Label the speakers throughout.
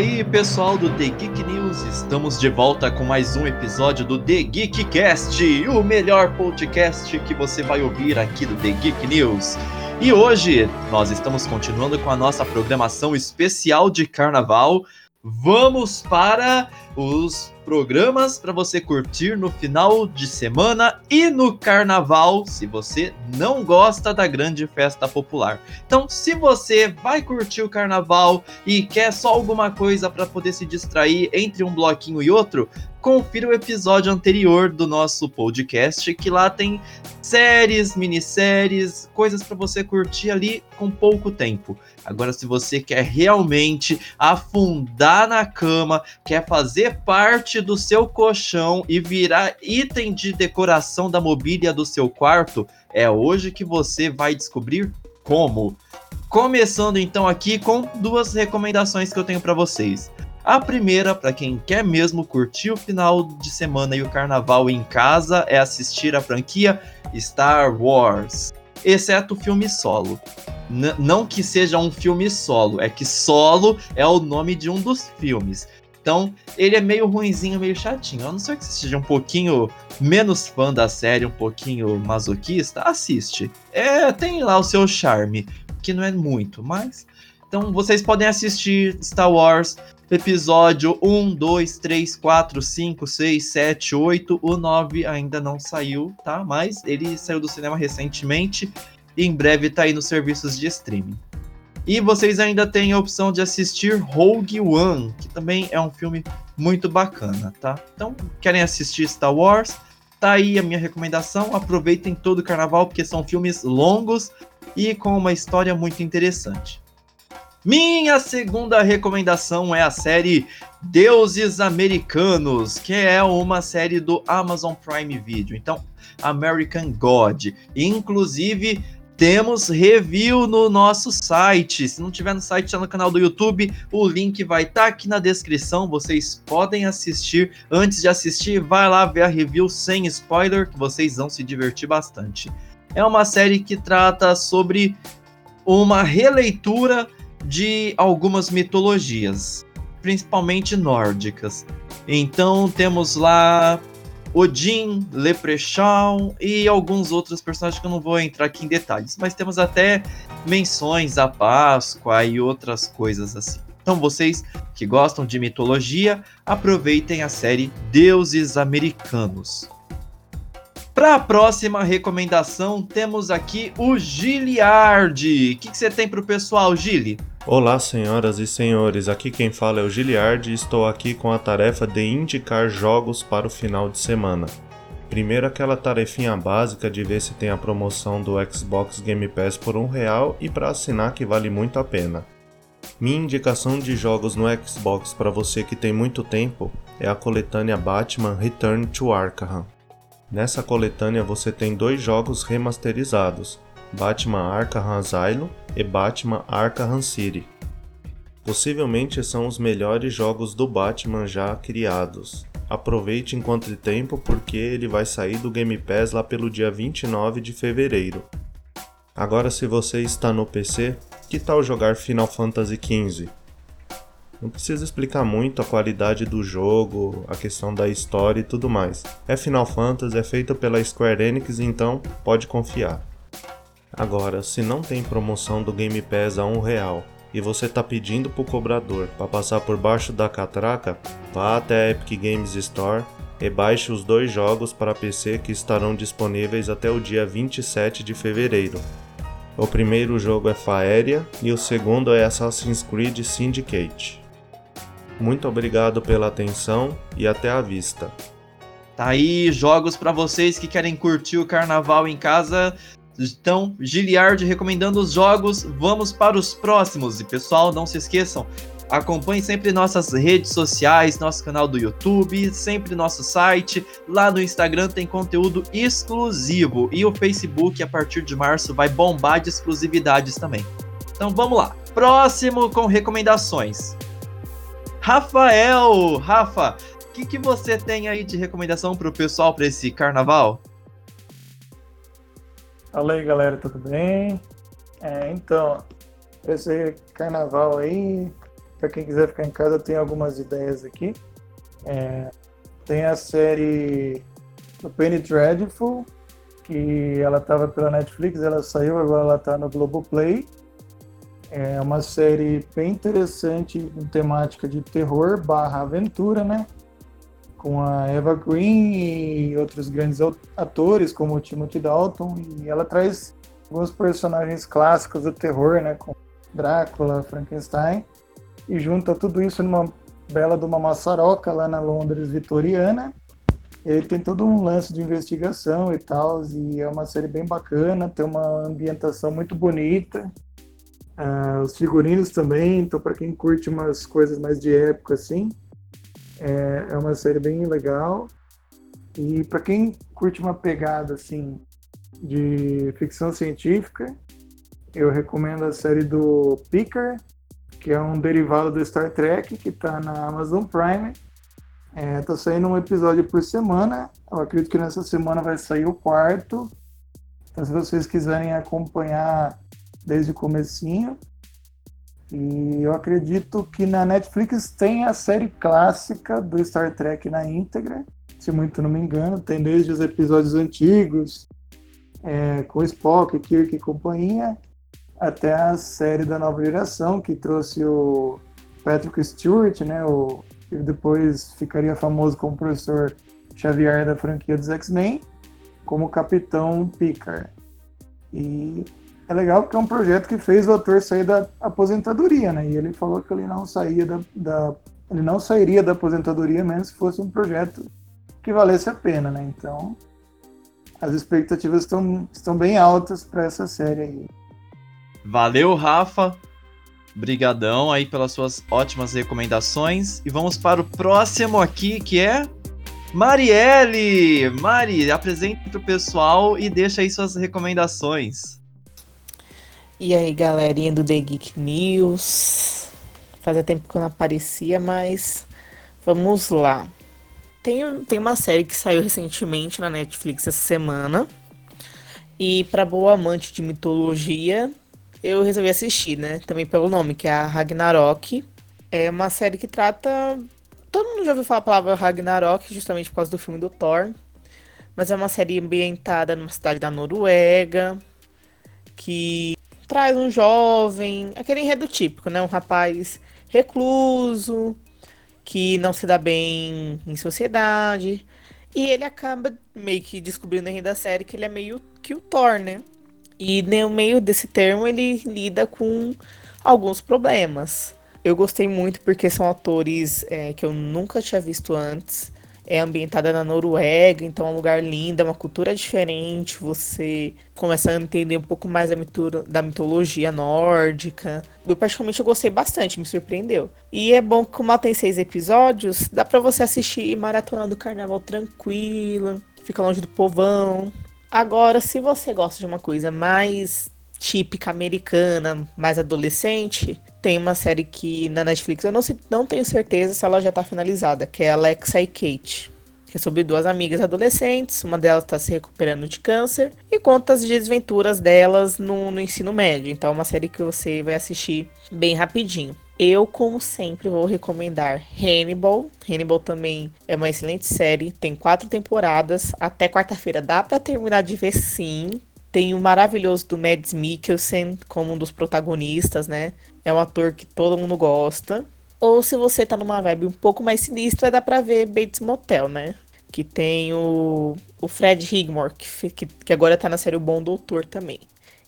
Speaker 1: aí, pessoal do The Geek News, estamos de volta com mais um episódio do The Geekcast, o melhor podcast que você vai ouvir aqui do The Geek News. E hoje nós estamos continuando com a nossa programação especial de carnaval. Vamos para os programas para você curtir no final de semana e no carnaval, se você não gosta da grande festa popular. Então, se você vai curtir o carnaval e quer só alguma coisa para poder se distrair entre um bloquinho e outro, confira o episódio anterior do nosso podcast, que lá tem séries, minisséries, coisas para você curtir ali com pouco tempo. Agora, se você quer realmente afundar na cama, quer fazer parte do seu colchão e virar item de decoração da mobília do seu quarto, é hoje que você vai descobrir como. Começando então aqui com duas recomendações que eu tenho para vocês. A primeira, para quem quer mesmo curtir o final de semana e o carnaval em casa, é assistir a franquia Star Wars, exceto o filme solo. N não que seja um filme solo, é que solo é o nome de um dos filmes. Então, ele é meio ruinzinho, meio chatinho. A não ser que você seja um pouquinho menos fã da série, um pouquinho masoquista, assiste. É, tem lá o seu charme, que não é muito, mas. Então, vocês podem assistir Star Wars episódio 1, 2, 3, 4, 5, 6, 7, 8. O 9 ainda não saiu, tá? Mas ele saiu do cinema recentemente e em breve tá aí nos serviços de streaming. E vocês ainda têm a opção de assistir Rogue One, que também é um filme muito bacana, tá? Então, querem assistir Star Wars? Tá aí a minha recomendação. Aproveitem todo o carnaval, porque são filmes longos e com uma história muito interessante. Minha segunda recomendação é a série Deuses Americanos, que é uma série do Amazon Prime Video. Então, American God. Inclusive, temos review no nosso site. Se não tiver no site, está no canal do YouTube. O link vai estar tá aqui na descrição. Vocês podem assistir. Antes de assistir, vai lá ver a review sem spoiler, que vocês vão se divertir bastante. É uma série que trata sobre uma releitura de algumas mitologias, principalmente nórdicas. Então temos lá Odin, Leprechaun e alguns outros personagens que eu não vou entrar aqui em detalhes, mas temos até menções à Páscoa e outras coisas assim. Então vocês que gostam de mitologia, aproveitem a série Deuses Americanos. Para a próxima recomendação, temos aqui o Giliard. O que, que você tem para o pessoal, Gili?
Speaker 2: Olá, senhoras e senhores. Aqui quem fala é o Giliard e estou aqui com a tarefa de indicar jogos para o final de semana. Primeiro aquela tarefinha básica de ver se tem a promoção do Xbox Game Pass por um real e para assinar que vale muito a pena. Minha indicação de jogos no Xbox para você que tem muito tempo é a coletânea Batman Return to Arkham. Nessa coletânea você tem dois jogos remasterizados, Batman Arkham Asylum e Batman Arkham City. Possivelmente são os melhores jogos do Batman já criados. Aproveite enquanto tem tempo porque ele vai sair do Game Pass lá pelo dia 29 de fevereiro. Agora se você está no PC, que tal jogar Final Fantasy XV? Não precisa explicar muito a qualidade do jogo, a questão da história e tudo mais. É Final Fantasy, é feito pela Square Enix, então pode confiar. Agora, se não tem promoção do Game Pass a um real e você está pedindo para o cobrador para passar por baixo da catraca, vá até a Epic Games Store e baixe os dois jogos para PC que estarão disponíveis até o dia 27 de fevereiro. O primeiro jogo é Faeria e o segundo é Assassin's Creed Syndicate. Muito obrigado pela atenção e até a vista.
Speaker 1: Tá aí jogos para vocês que querem curtir o carnaval em casa. Então, Giliard recomendando os jogos. Vamos para os próximos. E pessoal, não se esqueçam, acompanhe sempre nossas redes sociais, nosso canal do YouTube, sempre nosso site. Lá no Instagram tem conteúdo exclusivo. E o Facebook, a partir de março, vai bombar de exclusividades também. Então vamos lá. Próximo com recomendações. Rafael, Rafa, o que, que você tem aí de recomendação para o pessoal para esse carnaval?
Speaker 3: Fala aí, galera, tudo bem? É, então, esse carnaval aí, para quem quiser ficar em casa, tem algumas ideias aqui. É, tem a série do Penny Dreadful, que ela estava pela Netflix, ela saiu, agora ela está no Globoplay. É uma série bem interessante, com temática de terror barra aventura, né? Com a Eva Green e outros grandes atores, como o Timothy Dalton. E ela traz alguns personagens clássicos do terror, né? Com Drácula, Frankenstein. E junta tudo isso numa bela de uma maçaroca lá na Londres vitoriana. Ele tem todo um lance de investigação e tal, e é uma série bem bacana, tem uma ambientação muito bonita. Uh, os figurinos também, então para quem curte umas coisas mais de época assim, é, é uma série bem legal. E para quem curte uma pegada assim de ficção científica, eu recomendo a série do Picker, que é um derivado do Star Trek, que está na Amazon Prime. É, tá saindo um episódio por semana. Eu acredito que nessa semana vai sair o quarto. Então se vocês quiserem acompanhar desde o comecinho. E eu acredito que na Netflix tem a série clássica do Star Trek na íntegra, se muito não me engano, tem desde os episódios antigos, é, com Spock, Kirk e companhia, até a série da nova geração, que trouxe o Patrick Stewart, né, o, que depois ficaria famoso como professor Xavier da franquia dos X-Men, como Capitão Picard. E é legal porque é um projeto que fez o ator sair da aposentadoria, né? E ele falou que ele não saía da, da ele não sairia da aposentadoria mesmo se fosse um projeto que valesse a pena, né? Então, as expectativas estão, estão bem altas para essa série aí.
Speaker 1: Valeu, Rafa. Brigadão aí pelas suas ótimas recomendações. E vamos para o próximo aqui, que é Marielle. Mari, apresente para o pessoal e deixa aí suas recomendações.
Speaker 4: E aí, galerinha do The Geek News. Fazia tempo que eu não aparecia, mas vamos lá. Tem, tem uma série que saiu recentemente na Netflix essa semana. E para boa amante de mitologia, eu resolvi assistir, né? Também pelo nome, que é a Ragnarok. É uma série que trata. Todo mundo já ouviu falar a palavra Ragnarok, justamente por causa do filme do Thor. Mas é uma série ambientada numa cidade da Noruega. Que traz um jovem, aquele enredo típico, né? Um rapaz recluso, que não se dá bem em sociedade. E ele acaba meio que descobrindo enredo da série que ele é meio que o Thor, né? E no meio desse termo ele lida com alguns problemas. Eu gostei muito porque são atores é, que eu nunca tinha visto antes é ambientada na Noruega, então é um lugar lindo, é uma cultura diferente. Você começa a entender um pouco mais da, da mitologia nórdica. Eu, particularmente, eu gostei bastante, me surpreendeu. E é bom que, como ela tem seis episódios, dá para você assistir maratonando o carnaval tranquilo, fica longe do povão. Agora, se você gosta de uma coisa mais típica americana, mais adolescente, tem uma série que na Netflix eu não, não tenho certeza se ela já tá finalizada, que é Alexa e Kate. Que é sobre duas amigas adolescentes, uma delas está se recuperando de câncer e conta as desventuras delas no, no ensino médio. Então é uma série que você vai assistir bem rapidinho. Eu, como sempre, vou recomendar Hannibal. Hannibal também é uma excelente série, tem quatro temporadas. Até quarta-feira dá para terminar de ver sim. Tem o maravilhoso do Mads Mikkelsen como um dos protagonistas, né? É um ator que todo mundo gosta. Ou se você tá numa vibe um pouco mais sinistra, dá pra ver Bates Motel, né? Que tem o, o Fred Higmore, que, que, que agora tá na série O Bom Doutor também.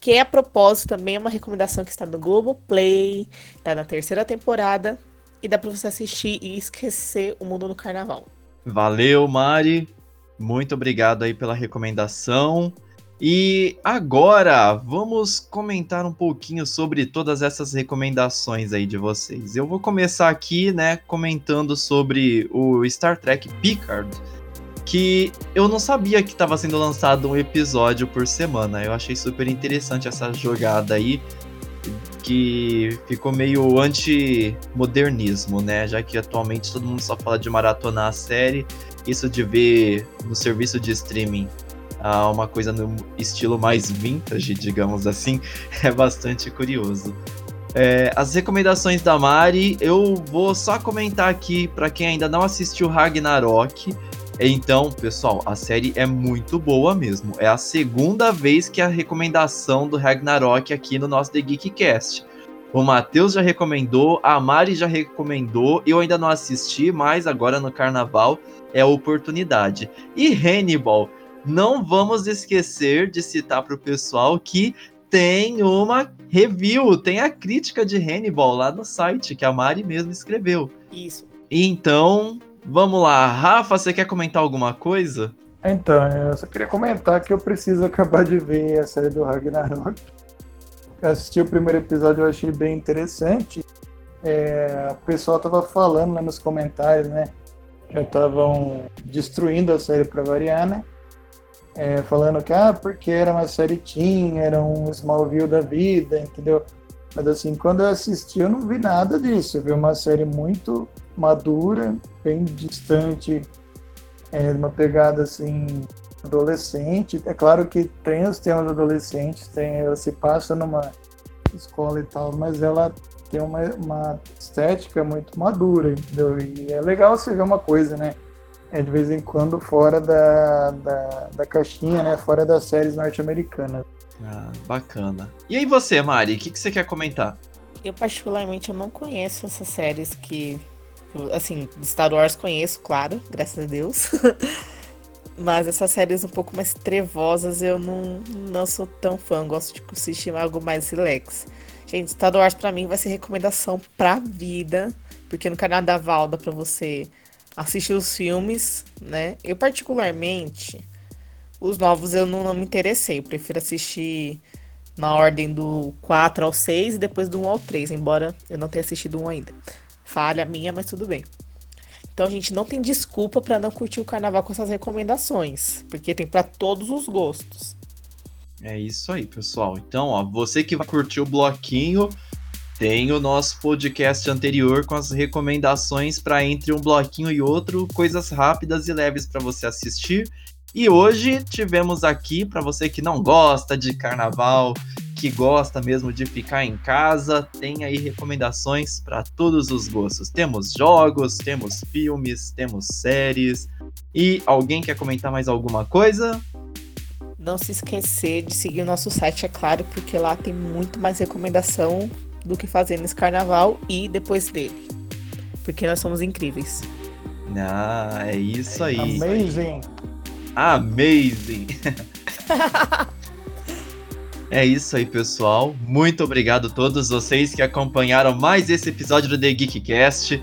Speaker 4: Que é, a propósito também é uma recomendação que está no Globoplay, tá na terceira temporada. E dá pra você assistir e esquecer o mundo no carnaval.
Speaker 1: Valeu, Mari. Muito obrigado aí pela recomendação. E agora vamos comentar um pouquinho sobre todas essas recomendações aí de vocês. Eu vou começar aqui, né, comentando sobre o Star Trek Picard, que eu não sabia que estava sendo lançado um episódio por semana. Eu achei super interessante essa jogada aí, que ficou meio anti-modernismo, né? Já que atualmente todo mundo só fala de maratonar a série, isso de ver no serviço de streaming a uma coisa no estilo mais vintage, digamos assim, é bastante curioso. É, as recomendações da Mari, eu vou só comentar aqui para quem ainda não assistiu Ragnarok. Então, pessoal, a série é muito boa mesmo. É a segunda vez que a recomendação do Ragnarok aqui no nosso The Geek Cast. O Matheus já recomendou, a Mari já recomendou, eu ainda não assisti, mas agora no carnaval é a oportunidade. E Hannibal, não vamos esquecer de citar para o pessoal que tem uma review, tem a crítica de Hannibal lá no site que a Mari mesmo escreveu.
Speaker 4: Isso.
Speaker 1: Então, vamos lá. Rafa, você quer comentar alguma coisa?
Speaker 3: Então, eu só queria comentar que eu preciso acabar de ver a série do Ragnarok. Eu assisti o primeiro episódio, eu achei bem interessante. É, o pessoal tava falando lá nos comentários, né? Já estavam destruindo a série para variar, né? É, falando que, ah, porque era uma série teen, era um Smallville da vida, entendeu? Mas assim, quando eu assisti, eu não vi nada disso. Eu vi uma série muito madura, bem distante, é, uma pegada assim adolescente. É claro que tem os temas adolescentes, tem, ela se passa numa escola e tal, mas ela tem uma, uma estética muito madura, entendeu? E é legal você ver uma coisa, né? É de vez em quando fora da, da, da caixinha, né? Fora das séries norte-americanas.
Speaker 1: Ah, bacana. E aí você, Mari, o que, que você quer comentar?
Speaker 4: Eu particularmente eu não conheço essas séries que. Assim, Star Wars conheço, claro, graças a Deus. Mas essas séries um pouco mais trevosas eu não, não sou tão fã. Gosto de assistir algo mais relax. Gente, Star Wars pra mim vai ser recomendação pra vida. Porque no canal da Val dá pra você assistir os filmes, né? Eu, particularmente, os novos eu não, não me interessei. Eu prefiro assistir na ordem do 4 ao 6 e depois do 1 ao 3, embora eu não tenha assistido um ainda. Falha minha, mas tudo bem. Então, a gente não tem desculpa para não curtir o carnaval com essas recomendações, porque tem para todos os gostos.
Speaker 1: É isso aí, pessoal. Então, ó, você que vai curtir o bloquinho, tem o nosso podcast anterior com as recomendações para entre um bloquinho e outro, coisas rápidas e leves para você assistir. E hoje tivemos aqui para você que não gosta de carnaval, que gosta mesmo de ficar em casa, tem aí recomendações para todos os gostos. Temos jogos, temos filmes, temos séries. E alguém quer comentar mais alguma coisa?
Speaker 4: Não se esquecer de seguir o nosso site, é claro, porque lá tem muito mais recomendação do que fazer nesse carnaval e depois dele. Porque nós somos incríveis.
Speaker 1: Ah, é isso aí.
Speaker 3: Amazing.
Speaker 1: Amazing. é isso aí, pessoal. Muito obrigado a todos vocês que acompanharam mais esse episódio do The Geekcast.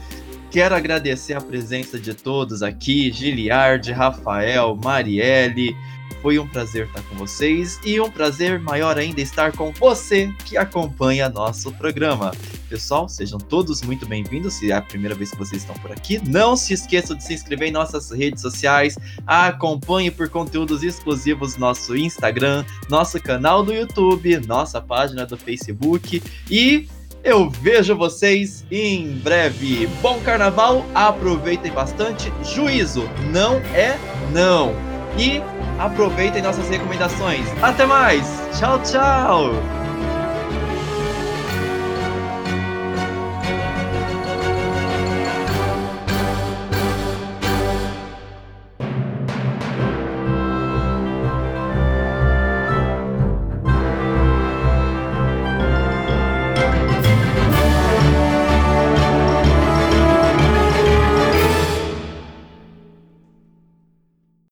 Speaker 1: Quero agradecer a presença de todos aqui, Giliard, Rafael, Marielle, foi um prazer estar com vocês e um prazer maior ainda estar com você que acompanha nosso programa. Pessoal, sejam todos muito bem-vindos. Se é a primeira vez que vocês estão por aqui, não se esqueçam de se inscrever em nossas redes sociais. Acompanhe por conteúdos exclusivos nosso Instagram, nosso canal do YouTube, nossa página do Facebook e eu vejo vocês em breve. Bom carnaval, aproveitem bastante. Juízo não é não. E aproveitem nossas recomendações. Até mais! Tchau, tchau!